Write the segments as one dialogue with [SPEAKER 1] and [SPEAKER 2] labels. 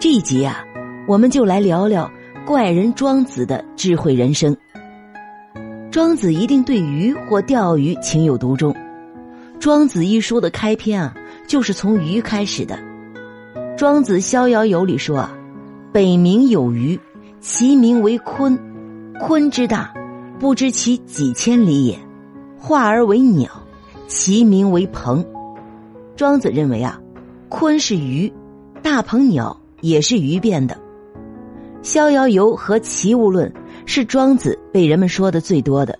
[SPEAKER 1] 这一集啊，我们就来聊聊怪人庄子的智慧人生。庄子一定对鱼或钓鱼情有独钟，《庄子》一书的开篇啊，就是从鱼开始的。《庄子逍遥游》里说啊：“北冥有鱼，其名为鲲。鲲之大，不知其几千里也。化而为鸟，其名为鹏。”庄子认为啊，鲲是鱼，大鹏鸟。也是鱼变的，《逍遥游》和《齐物论》是庄子被人们说的最多的。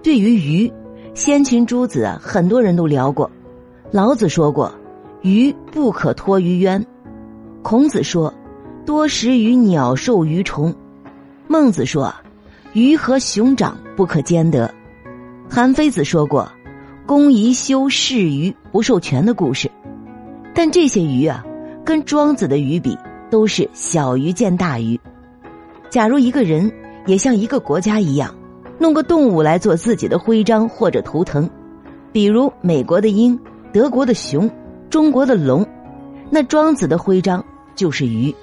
[SPEAKER 1] 对于鱼，先秦诸子啊，很多人都聊过。老子说过：“鱼不可脱于渊。”孔子说：“多食于鸟兽鱼虫。”孟子说：“鱼和熊掌不可兼得。”韩非子说过：“公宜修视鱼不受权的故事。”但这些鱼啊。跟庄子的鱼比，都是小鱼见大鱼。假如一个人也像一个国家一样，弄个动物来做自己的徽章或者图腾，比如美国的鹰、德国的熊、中国的龙，那庄子的徽章就是鱼。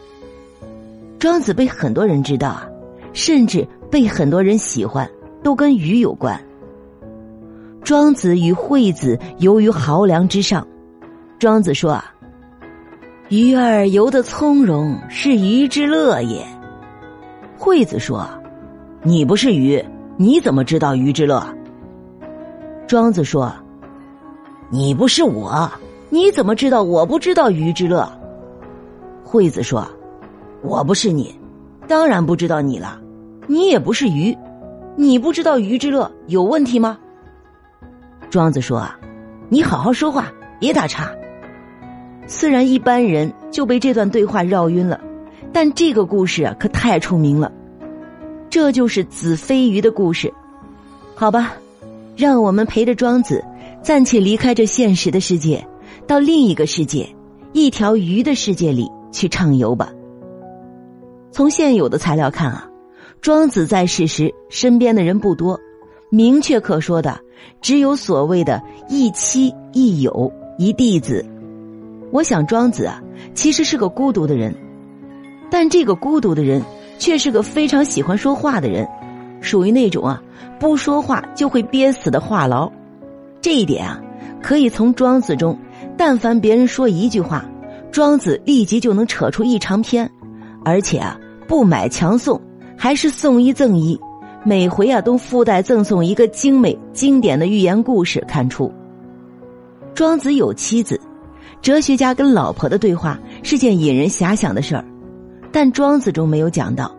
[SPEAKER 1] 庄子被很多人知道啊，甚至被很多人喜欢，都跟鱼有关。庄子与惠子游于濠梁之上，庄子说啊。鱼儿游得从容，是鱼之乐也。惠子说：“你不是鱼，你怎么知道鱼之乐？”庄子说：“你不是我，你怎么知道我不知道鱼之乐？”惠子说：“我不是你，当然不知道你了。你也不是鱼，你不知道鱼之乐有问题吗？”庄子说：“你好好说话，别打岔。”虽然一般人就被这段对话绕晕了，但这个故事啊可太出名了。这就是子非鱼的故事，好吧？让我们陪着庄子暂且离开这现实的世界，到另一个世界——一条鱼的世界里去畅游吧。从现有的材料看啊，庄子在世时身边的人不多，明确可说的只有所谓的一妻一友一弟子。我想庄子啊，其实是个孤独的人，但这个孤独的人却是个非常喜欢说话的人，属于那种啊不说话就会憋死的话痨。这一点啊，可以从庄子中，但凡别人说一句话，庄子立即就能扯出一长篇，而且啊不买强送，还是送一赠一，每回啊都附带赠送一个精美经典的寓言故事，看出庄子有妻子。哲学家跟老婆的对话是件引人遐想的事儿，但庄子中没有讲到。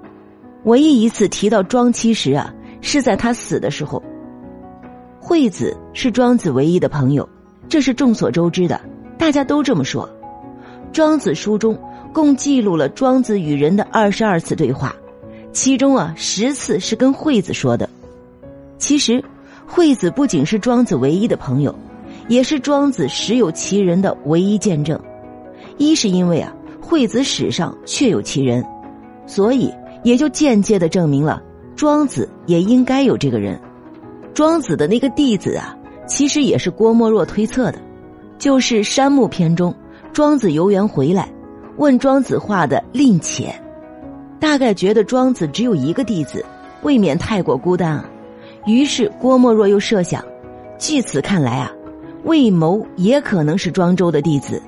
[SPEAKER 1] 唯一一次提到庄妻时啊，是在他死的时候。惠子是庄子唯一的朋友，这是众所周知的，大家都这么说。庄子书中共记录了庄子与人的二十二次对话，其中啊十次是跟惠子说的。其实，惠子不仅是庄子唯一的朋友。也是庄子实有其人的唯一见证，一是因为啊，惠子史上确有其人，所以也就间接的证明了庄子也应该有这个人。庄子的那个弟子啊，其实也是郭沫若推测的，就是《山木篇》中，庄子游园回来，问庄子画的令且，大概觉得庄子只有一个弟子，未免太过孤单啊，于是郭沫若又设想，据此看来啊。魏谋也可能是庄周的弟子。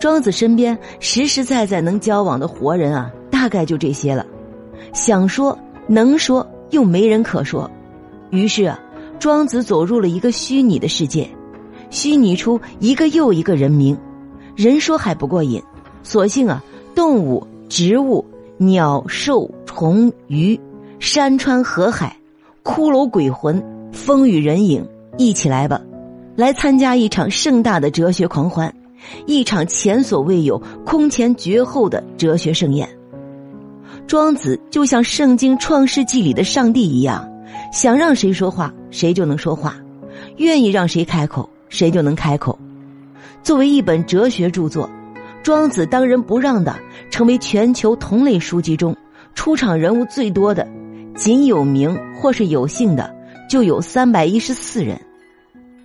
[SPEAKER 1] 庄子身边实实在在能交往的活人啊，大概就这些了。想说能说，又没人可说。于是啊，庄子走入了一个虚拟的世界，虚拟出一个又一个人名。人说还不过瘾，索性啊，动物、植物、鸟兽虫鱼、山川河海、骷髅鬼魂、风雨人影，一起来吧！来参加一场盛大的哲学狂欢，一场前所未有、空前绝后的哲学盛宴。庄子就像《圣经·创世纪》里的上帝一样，想让谁说话，谁就能说话；愿意让谁开口，谁就能开口。作为一本哲学著作，《庄子》当仁不让的成为全球同类书籍中出场人物最多的，仅有名或是有姓的就有三百一十四人。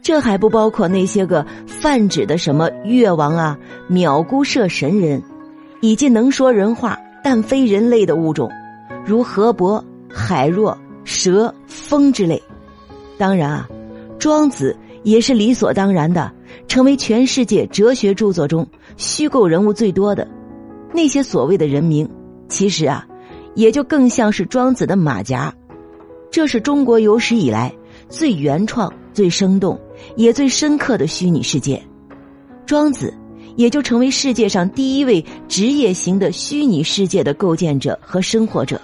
[SPEAKER 1] 这还不包括那些个泛指的什么越王啊、藐姑射神人，以及能说人话但非人类的物种，如河伯、海若、蛇、风之类。当然啊，庄子也是理所当然的成为全世界哲学著作中虚构人物最多的。那些所谓的人名，其实啊，也就更像是庄子的马甲。这是中国有史以来最原创、最生动。也最深刻的虚拟世界，庄子也就成为世界上第一位职业型的虚拟世界的构建者和生活者。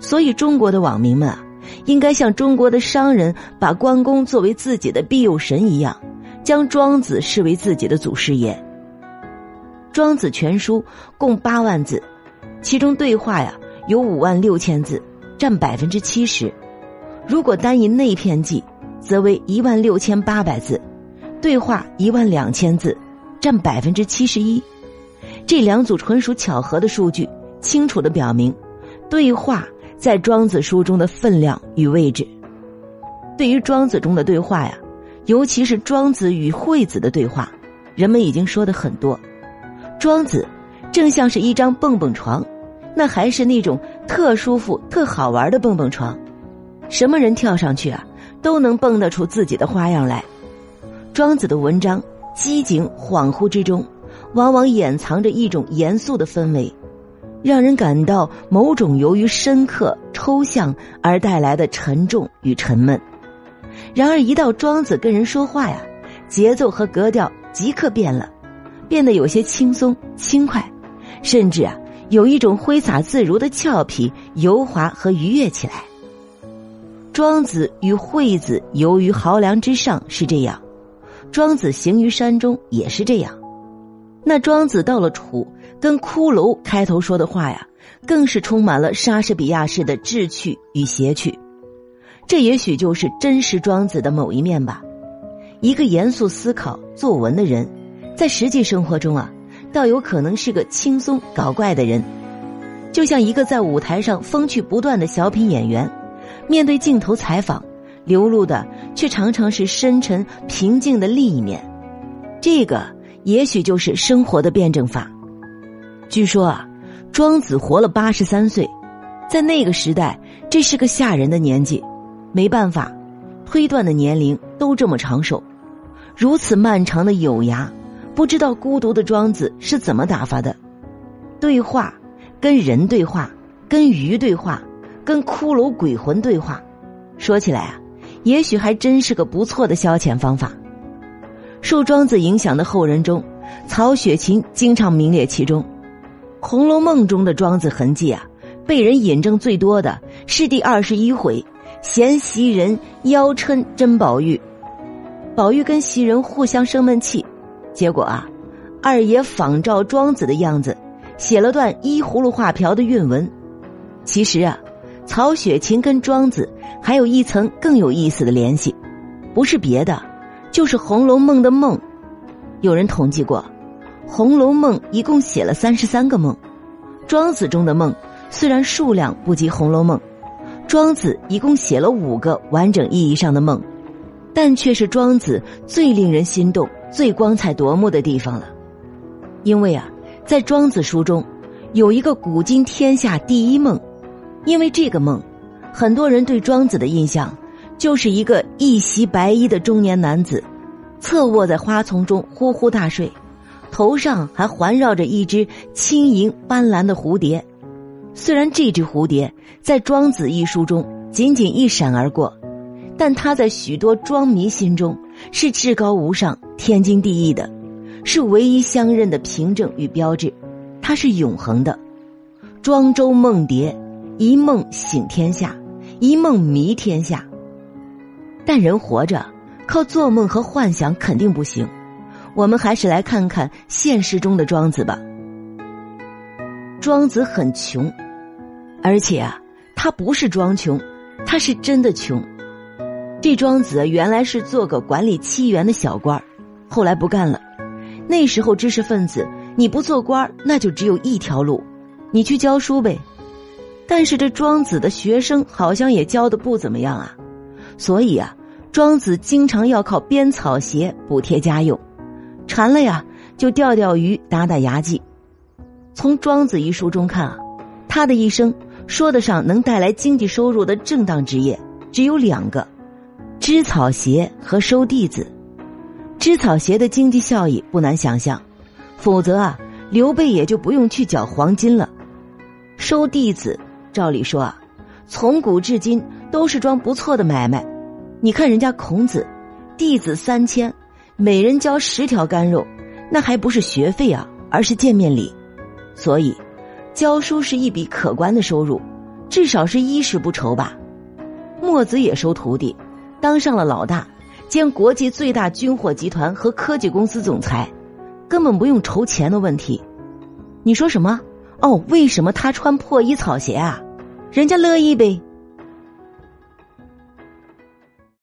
[SPEAKER 1] 所以，中国的网民们啊，应该像中国的商人把关公作为自己的庇佑神一样，将庄子视为自己的祖师爷。《庄子全书》共八万字，其中对话呀有五万六千字，占百分之七十。如果单以内篇记。则为一万六千八百字，对话一万两千字，占百分之七十一。这两组纯属巧合的数据，清楚的表明，对话在庄子书中的分量与位置。对于庄子中的对话呀，尤其是庄子与惠子的对话，人们已经说的很多。庄子正像是一张蹦蹦床，那还是那种特舒服、特好玩的蹦蹦床，什么人跳上去啊？都能蹦得出自己的花样来。庄子的文章机警恍惚之中，往往掩藏着一种严肃的氛围，让人感到某种由于深刻抽象而带来的沉重与沉闷。然而，一到庄子跟人说话呀，节奏和格调即刻变了，变得有些轻松轻快，甚至啊，有一种挥洒自如的俏皮、油滑和愉悦起来。庄子与惠子游于濠梁之上是这样，庄子行于山中也是这样。那庄子到了楚，跟骷髅开头说的话呀，更是充满了莎士比亚式的智趣与邪趣。这也许就是真实庄子的某一面吧。一个严肃思考作文的人，在实际生活中啊，倒有可能是个轻松搞怪的人，就像一个在舞台上风趣不断的小品演员。面对镜头采访，流露的却常常是深沉平静的另一面。这个也许就是生活的辩证法。据说啊，庄子活了八十三岁，在那个时代，这是个吓人的年纪。没办法，推断的年龄都这么长寿。如此漫长的有涯，不知道孤独的庄子是怎么打发的？对话，跟人对话，跟鱼对话。跟骷髅鬼魂对话，说起来啊，也许还真是个不错的消遣方法。受庄子影响的后人中，曹雪芹经常名列其中。《红楼梦》中的庄子痕迹啊，被人引证最多的是第二十一回，嫌袭人邀嗔甄宝玉，宝玉跟袭人互相生闷气，结果啊，二爷仿照庄子的样子，写了段依葫芦画瓢的韵文。其实啊。曹雪芹跟庄子还有一层更有意思的联系，不是别的，就是《红楼梦》的梦。有人统计过，《红楼梦》一共写了三十三个梦。庄子中的梦虽然数量不及《红楼梦》，庄子一共写了五个完整意义上的梦，但却是庄子最令人心动、最光彩夺目的地方了。因为啊，在庄子书中，有一个古今天下第一梦。因为这个梦，很多人对庄子的印象，就是一个一袭白衣的中年男子，侧卧在花丛中呼呼大睡，头上还环绕着一只轻盈斑斓的蝴蝶。虽然这只蝴蝶在《庄子》一书中仅仅一闪而过，但它在许多庄迷心中是至高无上、天经地义的，是唯一相认的凭证与标志，它是永恒的。庄周梦蝶。一梦醒天下，一梦迷天下。但人活着，靠做梦和幻想肯定不行。我们还是来看看现实中的庄子吧。庄子很穷，而且啊，他不是装穷，他是真的穷。这庄子原来是做个管理七园的小官后来不干了。那时候知识分子，你不做官那就只有一条路，你去教书呗。但是这庄子的学生好像也教的不怎么样啊，所以啊，庄子经常要靠编草鞋补贴家用，馋了呀就钓钓鱼、打打牙祭。从《庄子》一书中看啊，他的一生说得上能带来经济收入的正当职业只有两个：织草鞋和收弟子。织草鞋的经济效益不难想象，否则啊，刘备也就不用去缴黄金了。收弟子，照理说啊，从古至今都是桩不错的买卖。你看人家孔子，弟子三千，每人交十条干肉，那还不是学费啊，而是见面礼。所以，教书是一笔可观的收入，至少是衣食不愁吧。墨子也收徒弟，当上了老大，兼国际最大军火集团和科技公司总裁，根本不用愁钱的问题。你说什么？哦，为什么他穿破衣草鞋啊？人家乐意呗。